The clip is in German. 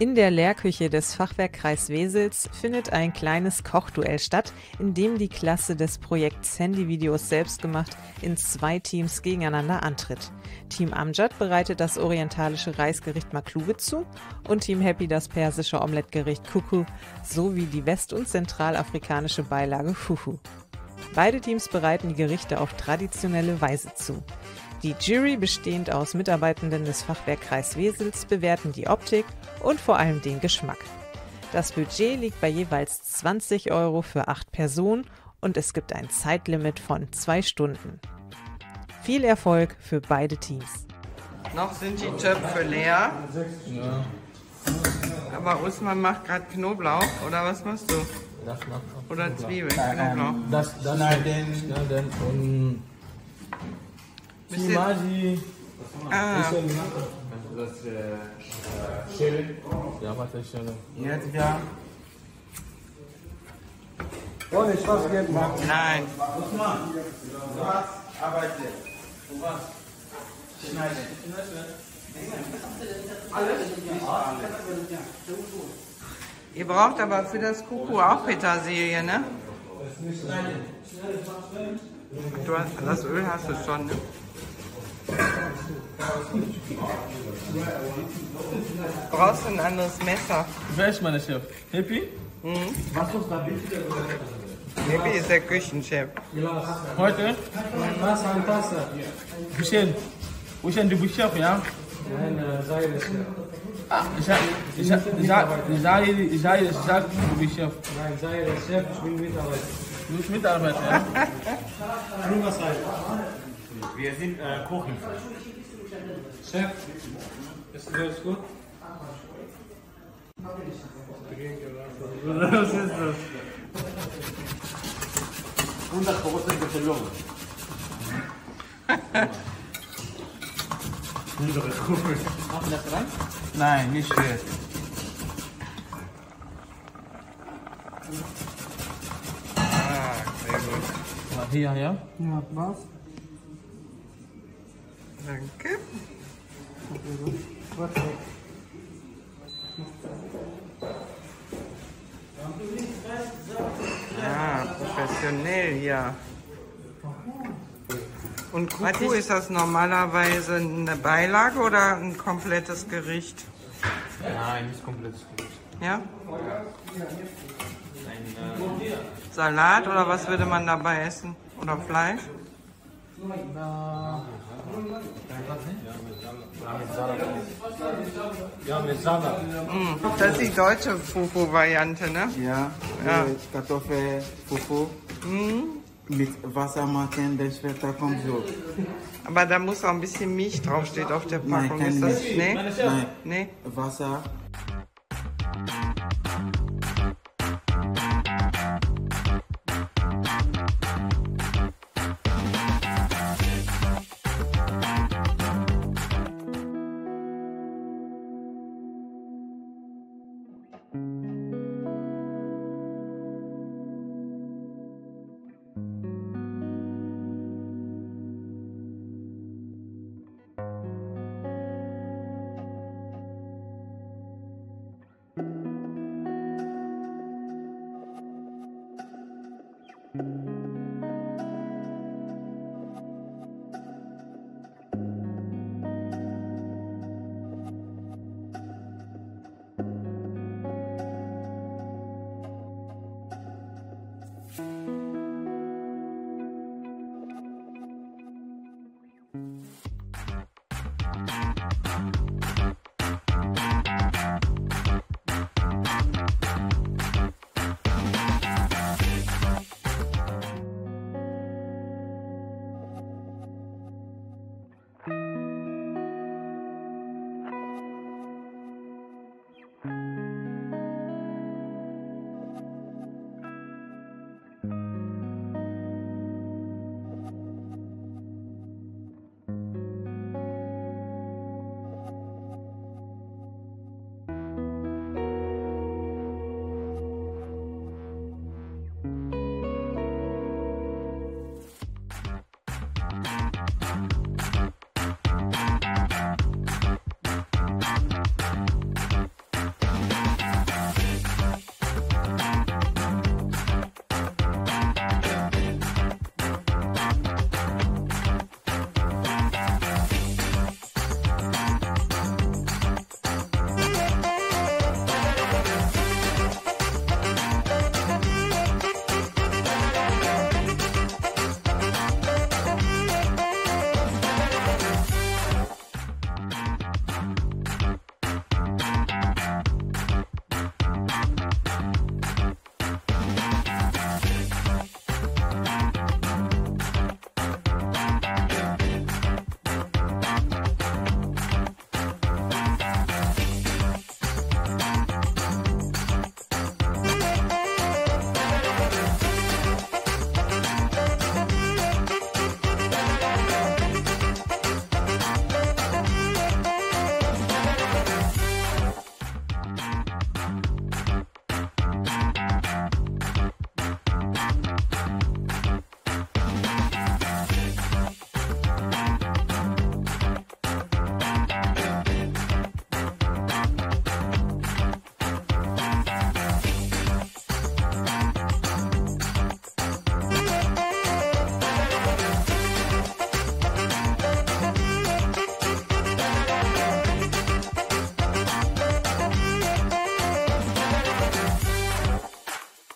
In der Lehrküche des Fachwerkkreis Wesels findet ein kleines Kochduell statt, in dem die Klasse des Projekts Handyvideos selbstgemacht in zwei Teams gegeneinander antritt. Team Amjad bereitet das orientalische Reisgericht Maklube zu und Team Happy das persische Omelettgericht Kuku sowie die west- und zentralafrikanische Beilage Fufu. Beide Teams bereiten die Gerichte auf traditionelle Weise zu. Die Jury, bestehend aus Mitarbeitenden des Fachwerkkreis Wesels, bewerten die Optik und vor allem den Geschmack. Das Budget liegt bei jeweils 20 Euro für acht Personen und es gibt ein Zeitlimit von zwei Stunden. Viel Erfolg für beide Teams. Noch sind die Töpfe leer. Aber Usman macht gerade Knoblauch, oder was machst du? Oder Zwiebeln, Knoblauch. Das, das schneiden, schneiden und Bisschen- Chimaji. Ah, Ja, warte, schneiden. jetzt ja. Ohne Spaß geht man. Nein. Ihr braucht aber für das Kuku auch Petersilie, ne? Du hast, das Öl hast du schon, ne? Brauchst du ein anderes Messer? Wer ist mein Chef? Happy? Maybe ist der Küchenchef. Heute? Tasse an Tasse. Hussein. Hussein, du bist Chef, ja? Nein, äh, sei es. Ah, ich sag, ich sag, ich sag, ich sag, ich sag, ich sag, du bist Chef. Nein, sei es. Chef, ich bin Mitarbeiter. Du bist Mitarbeiter, ja? Nur sei. Wir sind äh, Kochen. Chef, ist das gut? Was ist das? 100% Bestellung. Unsere Kuchen. Nein, nicht jetzt. Ah, sehr gut. Mal Hier, ja? Ja, was? Danke. Ah, professionell hier. Und Kuku, ist das normalerweise eine Beilage oder ein komplettes Gericht? Nein, nicht komplett. Ja? Salat oder was würde man dabei essen? Oder Fleisch? Ja. Mm, das ist die deutsche Fufu-Variante, ne? Ja, Ja. äh, Kartoffel, Fufu mit Wasser machen, der Schwerter kommt so. Aber da muss auch ein bisschen Milch draufsteht auf der Nein, Packung. kein ist das? Milch. Nee? Nein, Nee? Wasser,